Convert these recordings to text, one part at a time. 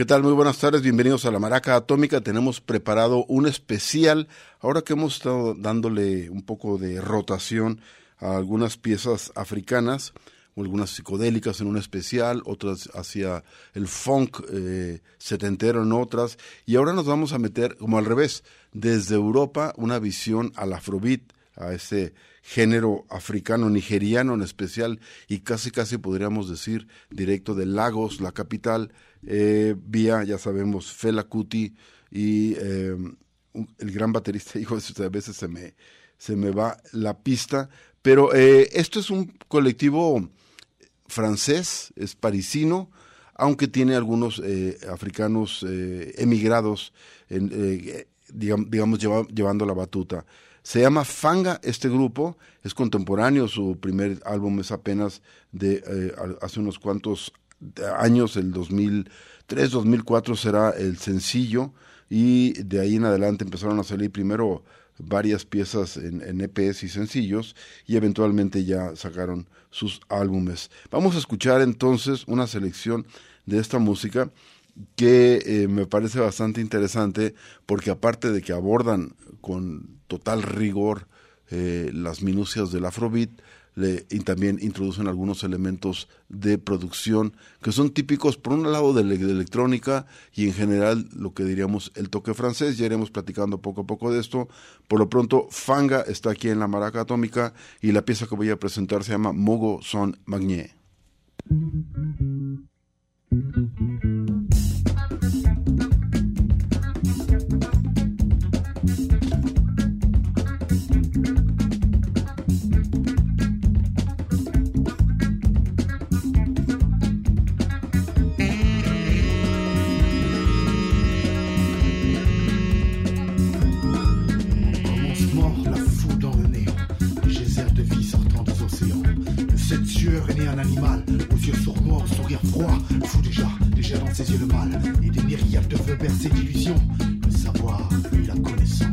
¿Qué tal? Muy buenas tardes, bienvenidos a la Maraca Atómica. Tenemos preparado un especial, ahora que hemos estado dándole un poco de rotación a algunas piezas africanas, o algunas psicodélicas en un especial, otras hacia el funk eh, setentero en otras, y ahora nos vamos a meter como al revés, desde Europa una visión al afrobeat, a ese género africano, nigeriano en especial, y casi casi podríamos decir directo de Lagos, la capital, eh, vía, ya sabemos, Fela Kuti y eh, el gran baterista, hijo, a veces se me, se me va la pista, pero eh, esto es un colectivo francés, es parisino, aunque tiene algunos africanos emigrados, en, digamos, llevando la batuta. Se llama Fanga este grupo, es contemporáneo, su primer álbum es apenas de hace unos cuantos años, el 2003, 2004 será el sencillo y de ahí en adelante empezaron a salir primero varias piezas en, en, EPs y sencillos y eventualmente ya sacaron sus álbumes. Vamos a escuchar entonces una selección de esta música que eh, me parece bastante interesante porque aparte de que abordan con total rigor eh, las minucias del afrobeat, y también introducen algunos elementos de producción que son típicos, por un lado, de la electrónica y en general lo que diríamos el toque francés. Ya iremos platicando poco a poco de esto. Por lo pronto, Fanga está aquí en la maraca atómica y la pieza que voy a presentar se llama Mogo Son Magnier. Ses yeux le mal, et des myriades de feux bercés d'illusions, le savoir et la connaissance.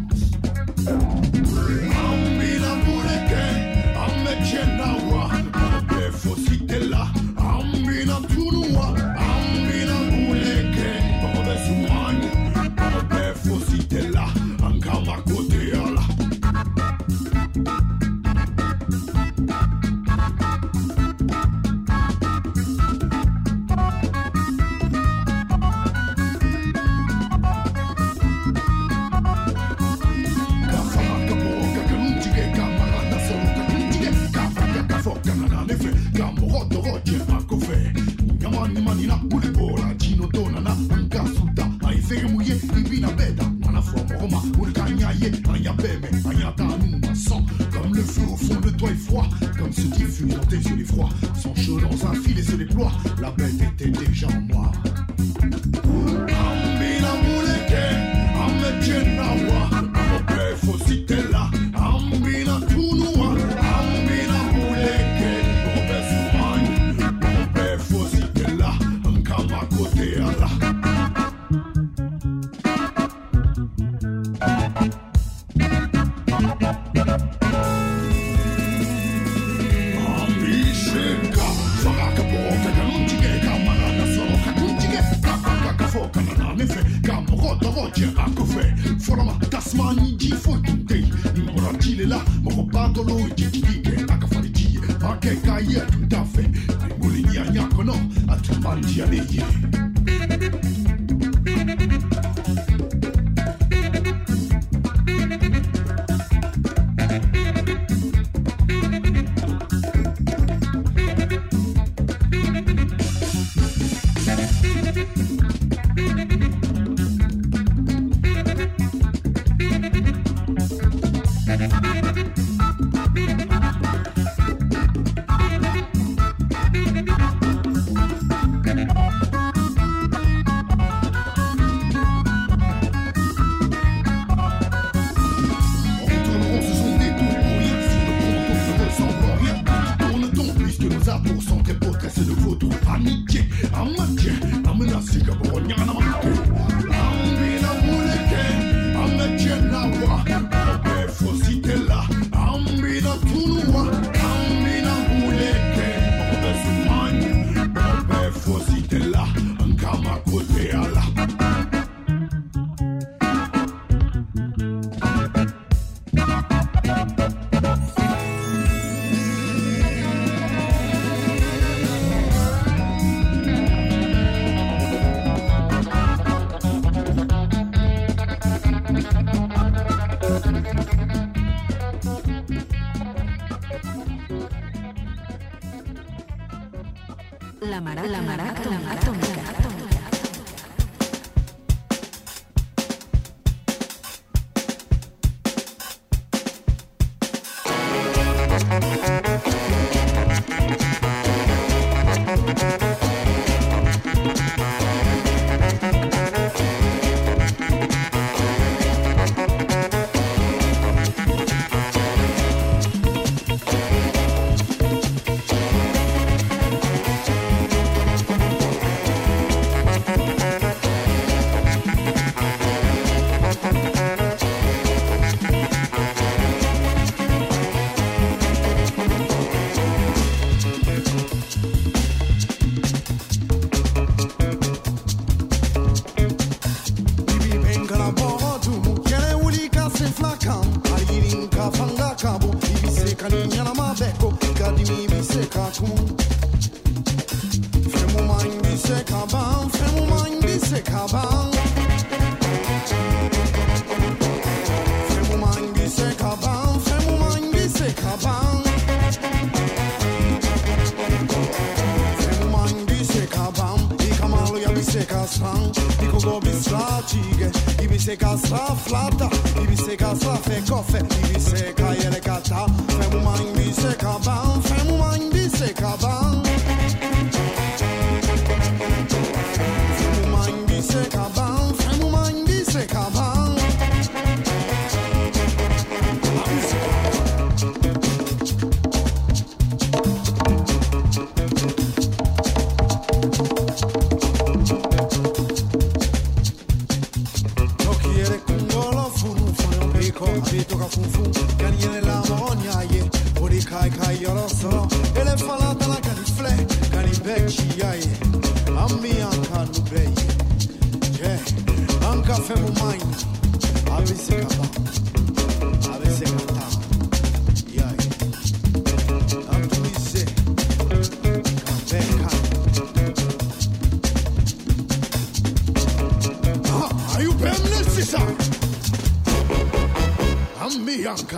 Yanka,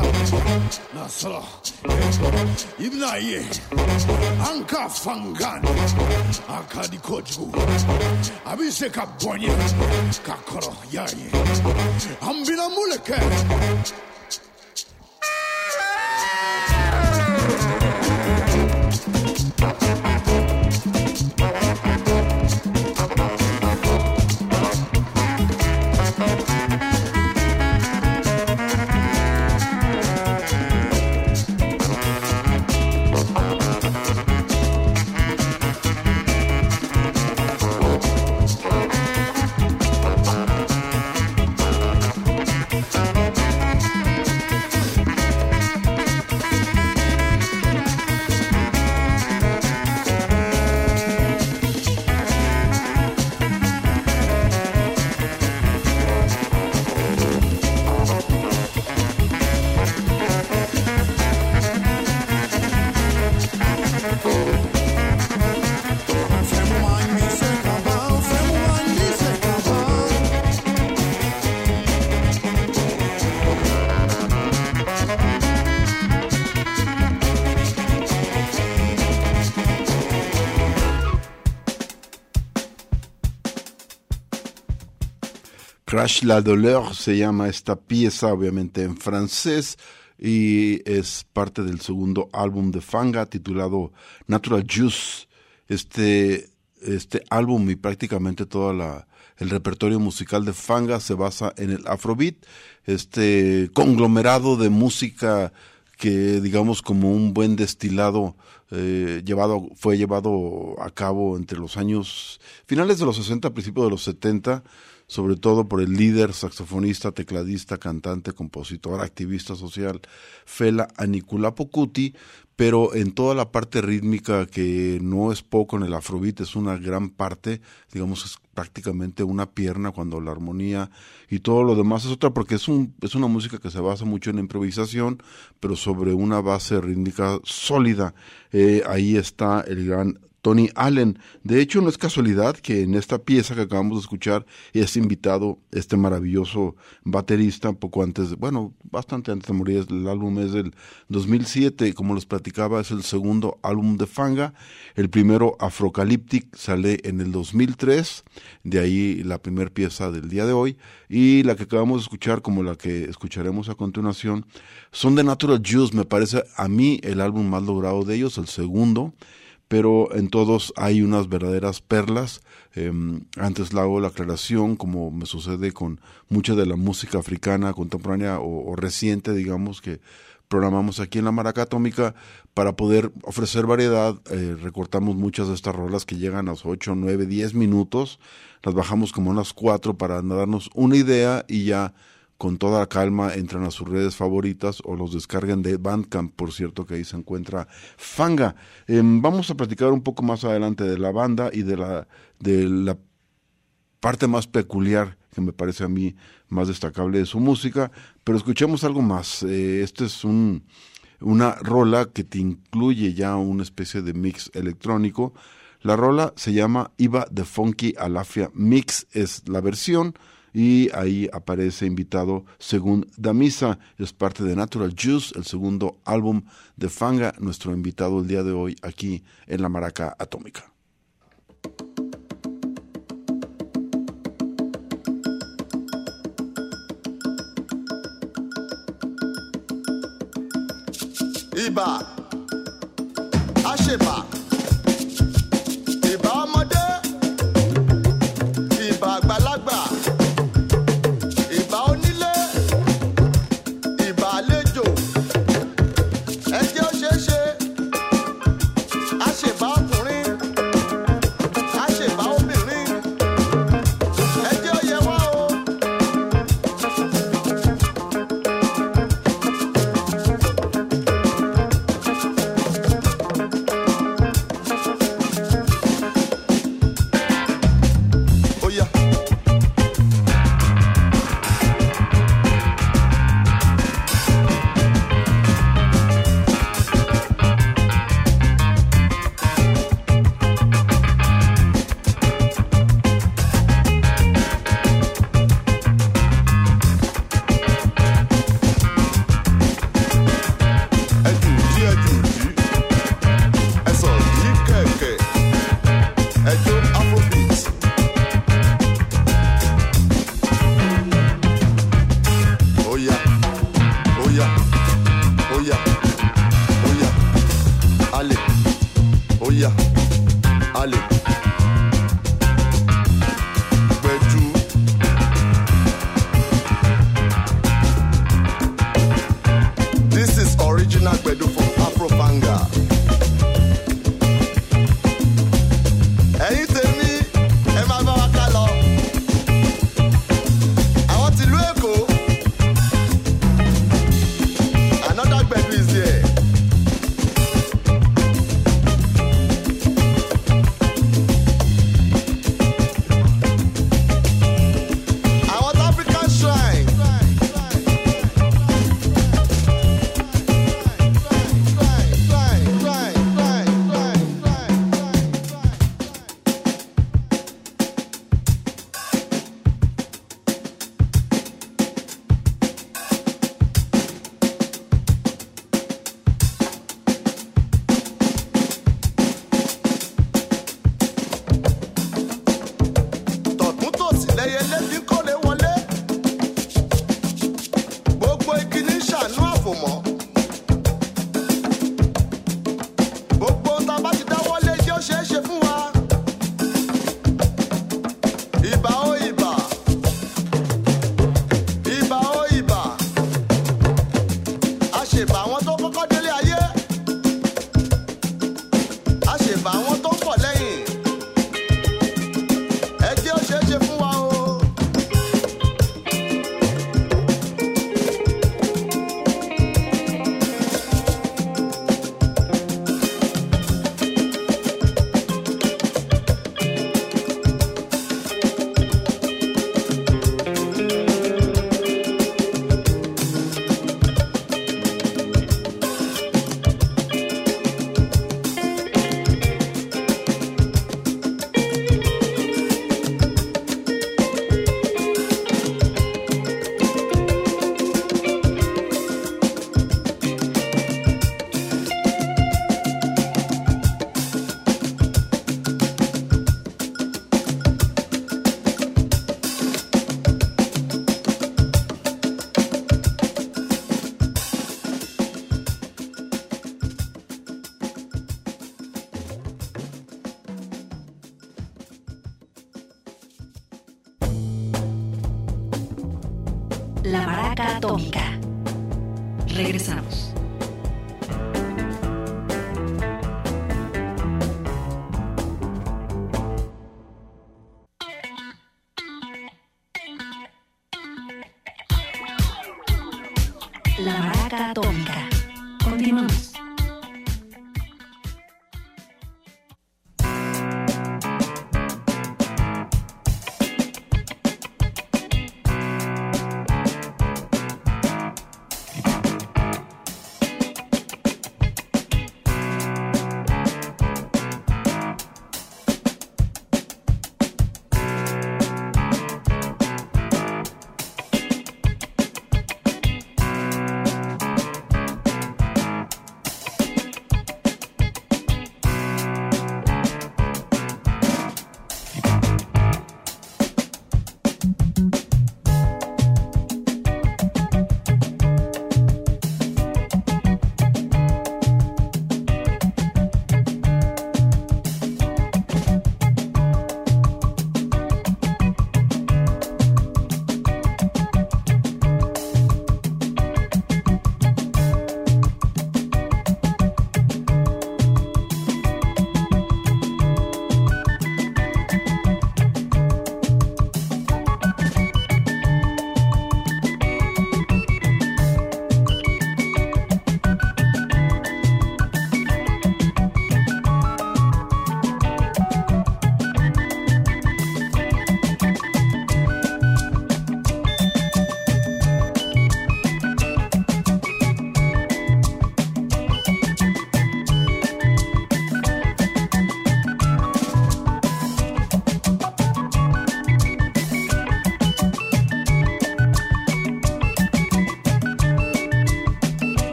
Nasra, Ibnaye, Anka Fangan, Akadi Koju, Abiseka Bonye, Kakoro Yaye, Ambina Muleke, Crash la douleur se llama esta pieza, obviamente en francés, y es parte del segundo álbum de Fanga titulado Natural Juice. Este, este álbum y prácticamente todo el repertorio musical de Fanga se basa en el Afrobeat, este conglomerado de música que digamos como un buen destilado eh, llevado, fue llevado a cabo entre los años finales de los 60, principios de los 70, sobre todo por el líder, saxofonista, tecladista, cantante, compositor, activista social, Fela Anikulapo Kuti, pero en toda la parte rítmica que no es poco en el afrobeat, es una gran parte, digamos, es prácticamente una pierna cuando la armonía y todo lo demás es otra, porque es, un, es una música que se basa mucho en improvisación, pero sobre una base rítmica sólida. Eh, ahí está el gran Tony Allen. De hecho, no es casualidad que en esta pieza que acabamos de escuchar es invitado este maravilloso baterista, poco antes, bueno, bastante antes de morir. El álbum es del 2007, como les platicaba, es el segundo álbum de Fanga. El primero, Afrocalyptic, sale en el 2003, de ahí la primera pieza del día de hoy. Y la que acabamos de escuchar, como la que escucharemos a continuación, son de Natural Juice, me parece a mí el álbum más logrado de ellos, el segundo pero en todos hay unas verdaderas perlas. Em, antes la hago la aclaración, como me sucede con mucha de la música africana contemporánea o, reciente, digamos, que programamos aquí en la Maraca Atómica para poder ofrecer variedad. Eh, recortamos muchas de estas rolas que llegan a los 8, 9, 10 minutos. Las bajamos como unas 4 para darnos una idea y ya con toda la calma entran a sus redes favoritas o los descarguen de Bandcamp, por cierto que ahí se encuentra Fanga. Em, vamos a platicar un poco más adelante de la banda y de la, de la parte más peculiar que me parece a mí más destacable de su música, pero escuchemos algo más. Eh, este es un, una rola que te incluye ya una especie de mix electrónico. La rola se llama Iba de Funky Alafia Mix, es la versión y ahí aparece invitado según Damisa, es parte de Natural Juice, el segundo álbum de Fanga, nuestro invitado el día de hoy aquí en la Maraca Atómica. Iba, Asheba, Iba Iba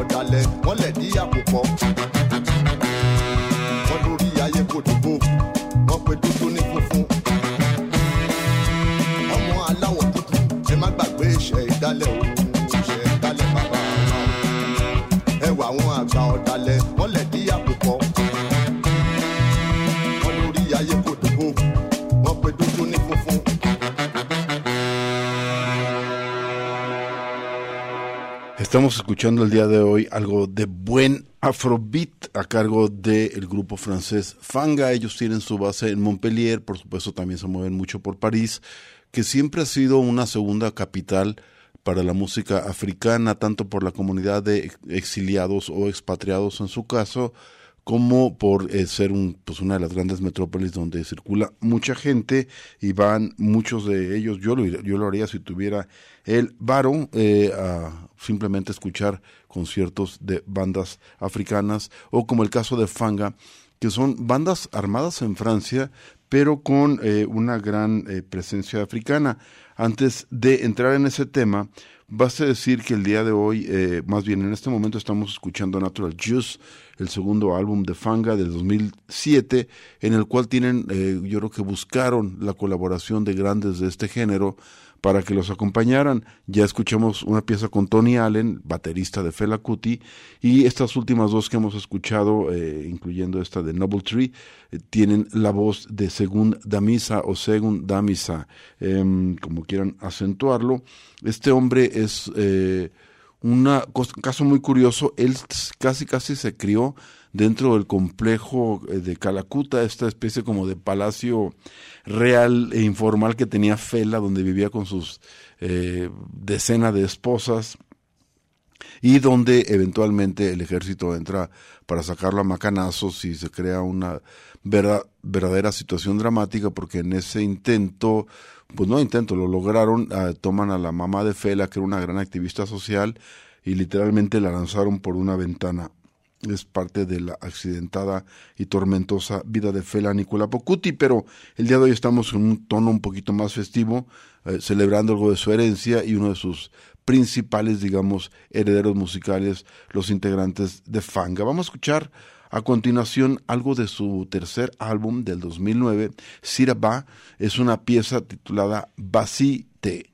ọ̀dàlẹ̀ wọ́n lẹ̀ dí àpòpọ̀. Estamos escuchando el día de hoy algo de buen afrobeat a cargo del grupo francés Fanga. Ellos tienen su base en Montpellier, por supuesto también se mueven mucho por París, que siempre ha sido una segunda capital para la música africana, tanto por la comunidad de exiliados o expatriados en su caso, como por eh, ser un, pues una de las grandes metrópolis donde circula mucha gente y van muchos de ellos, yo lo, yo lo haría si tuviera el varo, eh, a simplemente escuchar conciertos de bandas africanas o como el caso de Fanga, que son bandas armadas en Francia, pero con eh, una gran eh, presencia africana. Antes de entrar en ese tema, Basta decir que el día de hoy, eh, más bien en este momento estamos escuchando Natural Juice, el segundo álbum de Fanga del 2007, en el cual tienen, eh, yo creo que buscaron la colaboración de grandes de este género para que los acompañaran. Ya escuchamos una pieza con Tony Allen, baterista de Fela Kuti, y estas últimas dos que hemos escuchado, eh, incluyendo esta de Noble Tree, eh, tienen la voz de Según Damisa o Según Damisa, em, como quieran acentuarlo. Este hombre es eh, un caso muy curioso, él casi casi se crió dentro del complejo de Calacuta, esta especie como de palacio real e informal que tenía Fela, donde vivía con sus eh, decenas de esposas y donde eventualmente el ejército entra para sacarlo a macanazos y se crea una verdad, verdadera situación dramática porque en ese intento, pues no intento, lo lograron, uh, toman a la mamá de Fela, que era una gran activista social, y literalmente la lanzaron por una ventana es parte de la accidentada y tormentosa vida de Fela Nicola Pocuti, pero el día de hoy estamos en un tono un poquito más festivo, eh, celebrando algo de su herencia y uno de sus principales, digamos, herederos musicales, los integrantes de Fanga. Vamos a escuchar a continuación algo de su tercer álbum del 2009, Siraba, es una pieza titulada Basite.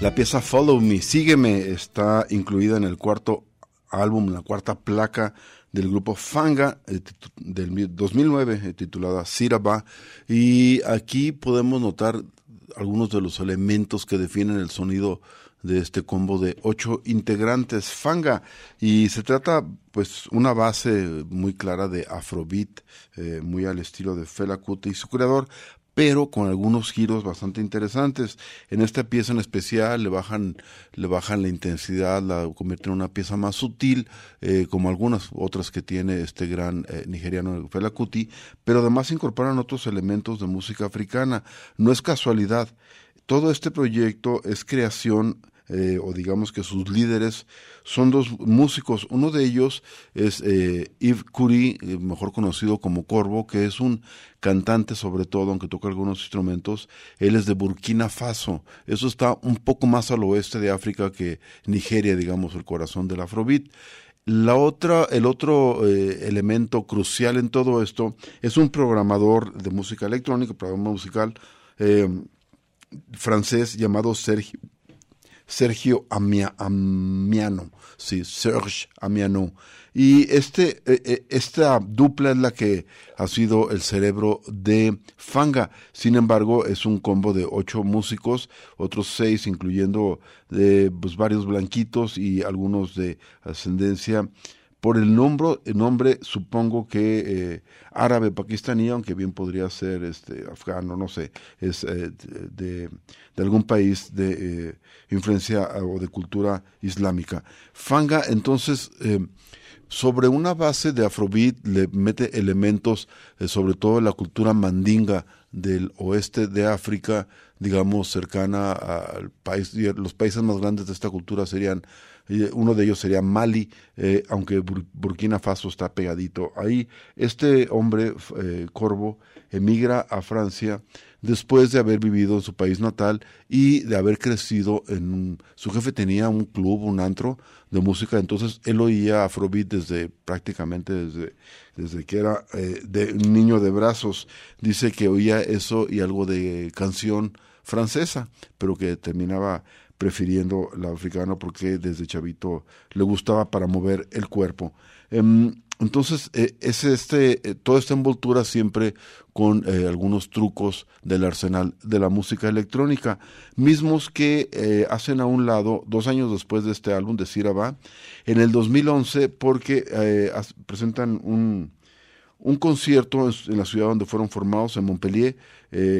La pieza Follow Me, Sígueme, está incluida en el cuarto álbum, la cuarta placa del grupo Fanga del 2009 eh, titulada Siraba. Y aquí podemos notar algunos de los elementos que definen el sonido de este combo de ocho integrantes Fanga. Y se trata pues una base muy clara de afrobeat eh, muy al estilo de Fela Kuti y su creador pero con algunos giros bastante interesantes. En esta pieza en especial le bajan, le bajan la intensidad, la convierten en una pieza más sutil, eh, como algunas otras que tiene este gran eh, nigeriano Fela Kuti, pero además incorporan otros elementos de música africana. No es casualidad. Todo este proyecto es creación eh, o digamos que sus líderes son dos músicos. Uno de ellos es eh, Yves Curie, eh, mejor conocido como Corvo, que es un cantante sobre todo, aunque toca algunos instrumentos. Él es de Burkina Faso. Eso está un poco más al oeste de África que Nigeria, digamos, el corazón del Afrobeat. La otra, el otro elemento crucial en todo esto es un programador de música electrónica, programa musical francés llamado Sergio Sergio Amiano, sí, Serge Amiano. Y este, eh, eh, esta dupla es la que ha sido el cerebro de Fanga. Sin embargo, es un combo de ocho músicos, otros seis, incluyendo de, pues, varios blanquitos y algunos de ascendencia por el nombre, supongo que eh, árabe pakistaní, aunque bien podría ser este afgano, no sé, es eh, de, de, algún país de eh, influencia o de cultura islámica. Fanga, entonces, sobre una base de afrobeat le mete elementos, sobre todo la cultura mandinga del oeste de África, digamos, cercana al país, los países más grandes de esta cultura serían uno de ellos sería Mali, eh, aunque Burkina Faso está pegadito ahí. Este hombre, eh, Corvo, emigra a Francia después de haber vivido en su país natal y de haber crecido en su jefe tenía un club, un antro de música, entonces él oía Afrobeat desde prácticamente desde, desde que era eh, de un niño de brazos. Dice que oía eso y algo de canción francesa, pero que terminaba prefiriendo la africana porque desde chavito le gustaba para mover el cuerpo. Em, entonces, eh, es este, eh, toda esta envoltura siempre con eh, algunos trucos del arsenal de la música electrónica, mismos que hacen a un lado, dos años después de este álbum de Siraba, en el 2011, porque presentan un, un concierto en, la ciudad donde fueron formados, en Montpellier,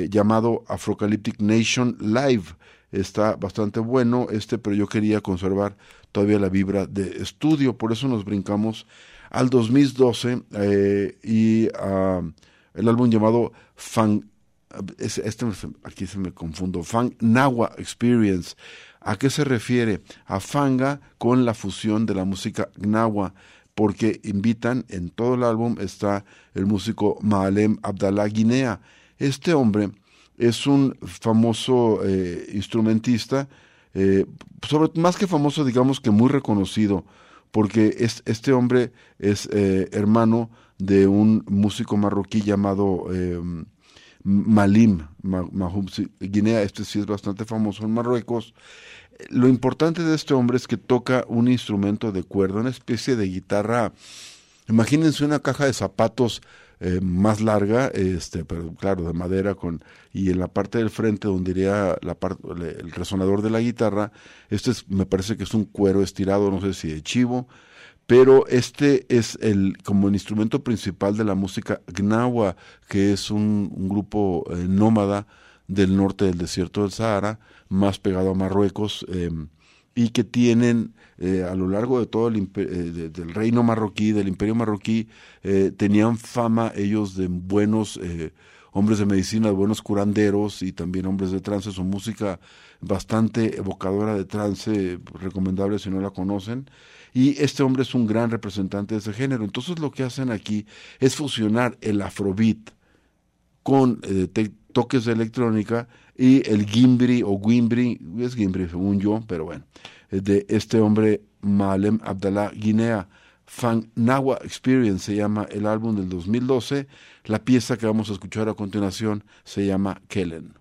llamado Afrocalyptic Nation Live está bastante bueno este, pero yo quería conservar todavía la vibra de estudio, por eso nos brincamos al 2012 eh, y a el álbum llamado Fan, este, aquí se me confundo, Fan Nawa Experience. ¿A qué se refiere? A Fanga con la fusión de la música Gnawa, porque invitan, en todo el álbum está el músico Maalem Abdallah Guinea. Este hombre es un famoso eh, instrumentista, eh, sobre, más que famoso, digamos que muy reconocido, porque es, este hombre es eh, hermano de un músico marroquí llamado Malim Mahoum Guinea, este sí es bastante famoso en Marruecos. Lo importante de este hombre es que toca un instrumento de cuerda, una especie de guitarra. Imagínense una caja de zapatos eh, más larga, este, pero claro, de madera, con y en la parte del frente donde iría la parte, el resonador de la guitarra, este es, me parece que es un cuero estirado, no sé si de chivo, pero este es el como el instrumento principal de la música Gnawa, que es un, grupo eh, nómada del norte del desierto del Sahara, más pegado a Marruecos, em, y que tienen eh, a lo largo de todo el eh, del reino marroquí, del imperio marroquí, eh, tenían fama ellos de buenos hombres de medicina, de buenos curanderos y también hombres de trance. Su música bastante evocadora de trance, recomendable si no la conocen. Y este hombre es un gran representante de ese género. Entonces lo que hacen aquí es fusionar el afrobeat con toques de electrónica y el gimbri o gimbri, es gimbri según yo, pero bueno, de este hombre Malem Abdallah Guinea. Fan Nawa Experience se llama el álbum del 2012. La pieza que vamos a escuchar a continuación se llama Kellen.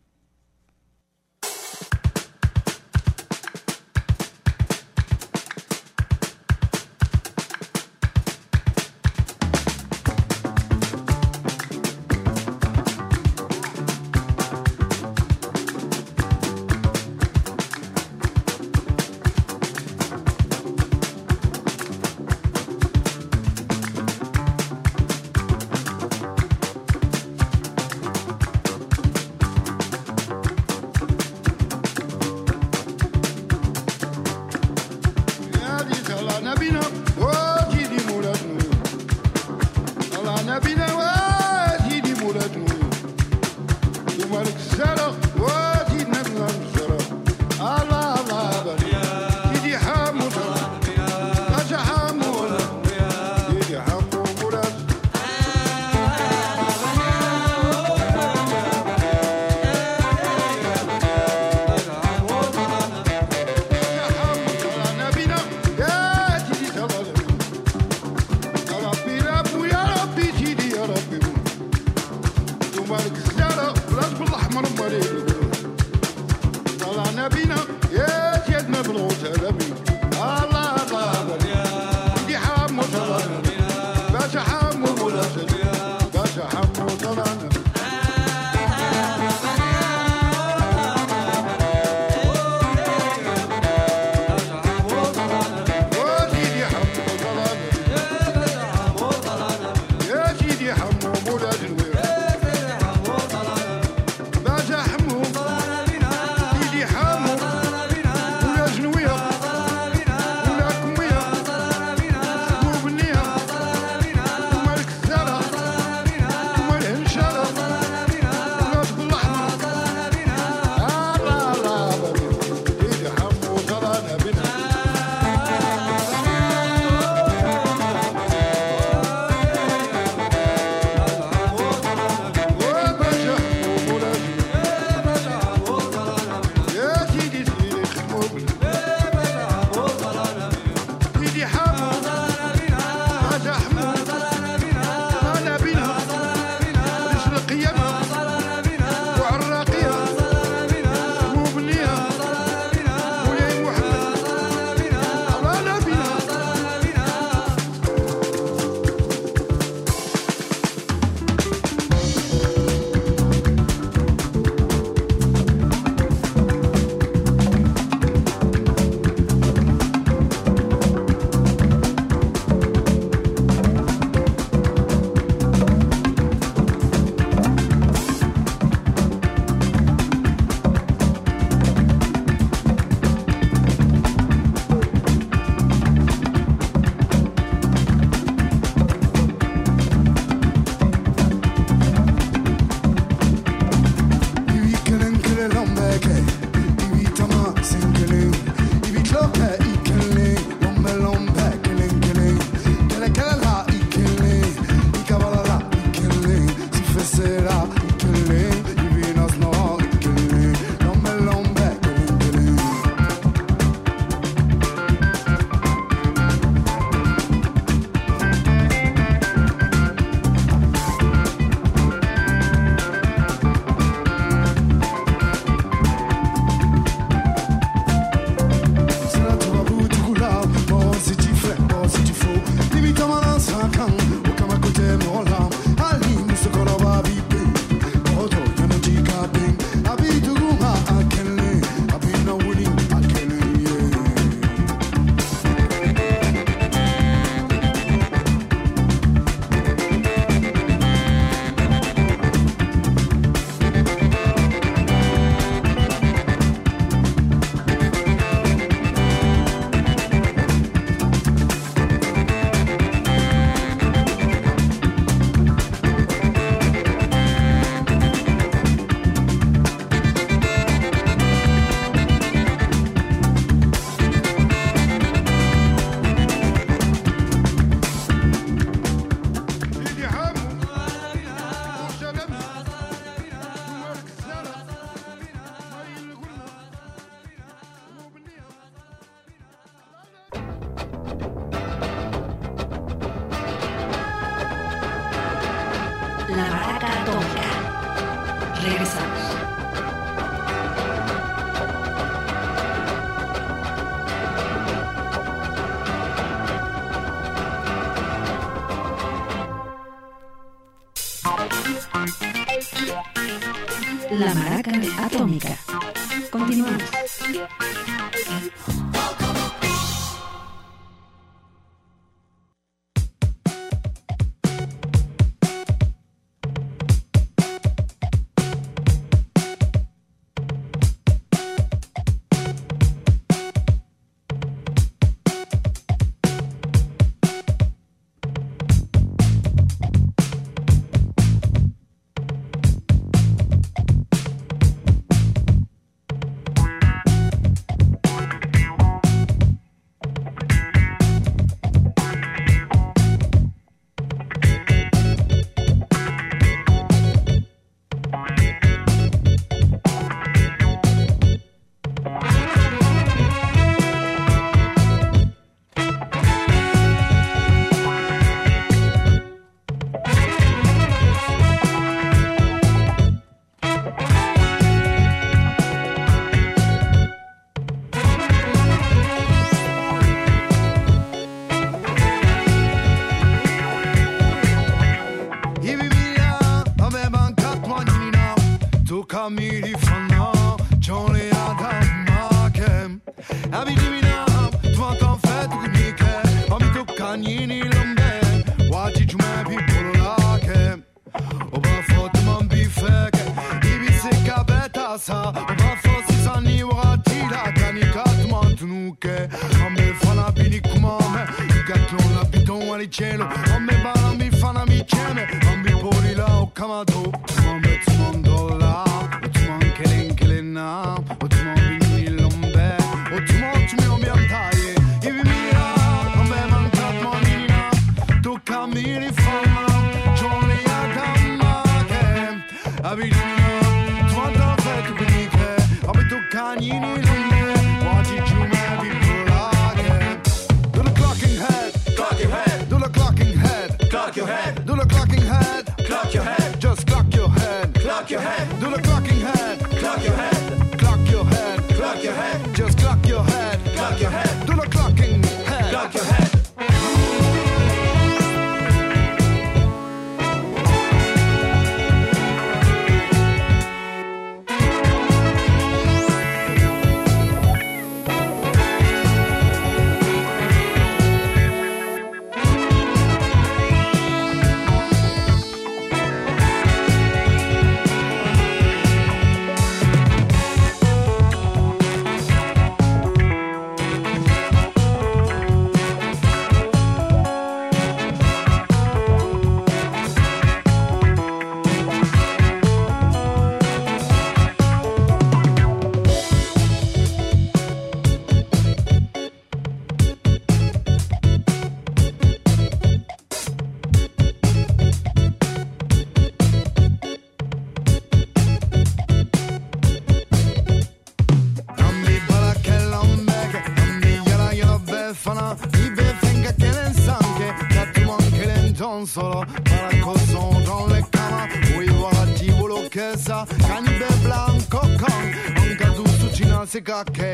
Cina se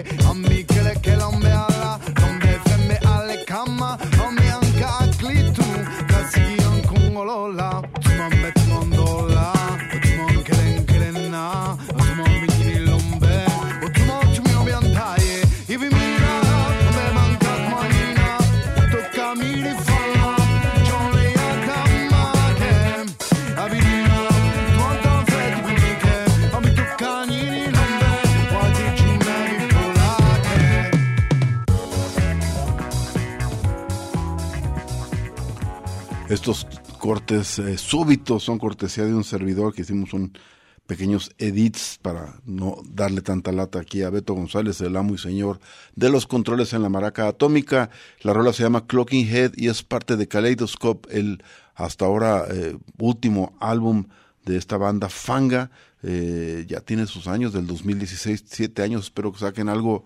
eh, súbitos son cortesía de un servidor que hicimos un pequeños edits para no darle tanta lata aquí a Beto González, el amo y señor de los controles en la maraca atómica. La rola se llama Clocking Head y es parte de Kaleidoscope, el hasta ahora eh, último álbum de esta banda Fanga. Eh, ya tiene sus años, del 2016, siete años. Espero que saquen algo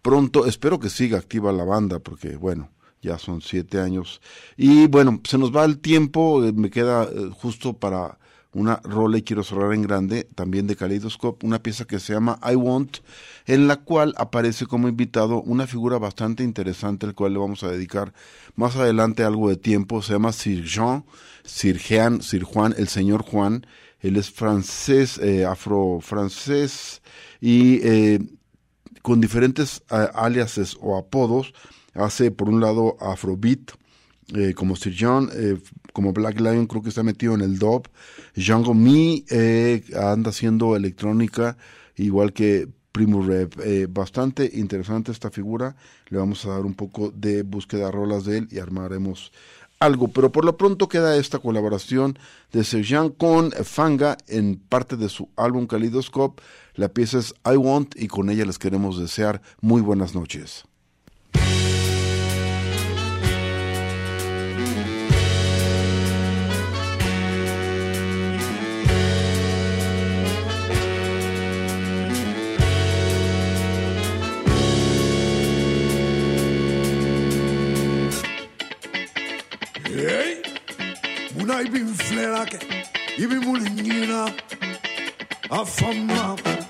pronto. Espero que siga activa la banda, porque bueno, ya son siete años. Y bueno, se nos va el tiempo, eh, me queda eh, justo para una rola y quiero cerrar en grande, también de Kaleidoscope, una pieza que se llama I Want, en la cual aparece como invitado una figura bastante interesante, al cual le vamos a dedicar más adelante algo de tiempo, se llama Sir Jean, Sir Jean, Sir Juan, el señor Juan, él es francés, eh, afro-francés, y eh, con diferentes aliases o apodos, hace por un lado Afrobeat, eh, como Sir John, eh, como Black Lion creo que está metido en el dub, Django Me eh, anda haciendo electrónica, igual que Primo Rep, eh, bastante interesante esta figura, le vamos a dar un poco de búsqueda de rolas de él y armaremos algo, pero por lo pronto queda esta colaboración de Serjan con Fanga en parte de su álbum Kaleidoscope. La pieza es I Want y con ella les queremos desear muy buenas noches. na ibi nfilɛ la kɛ i bi mun de ɲinina a faamu na.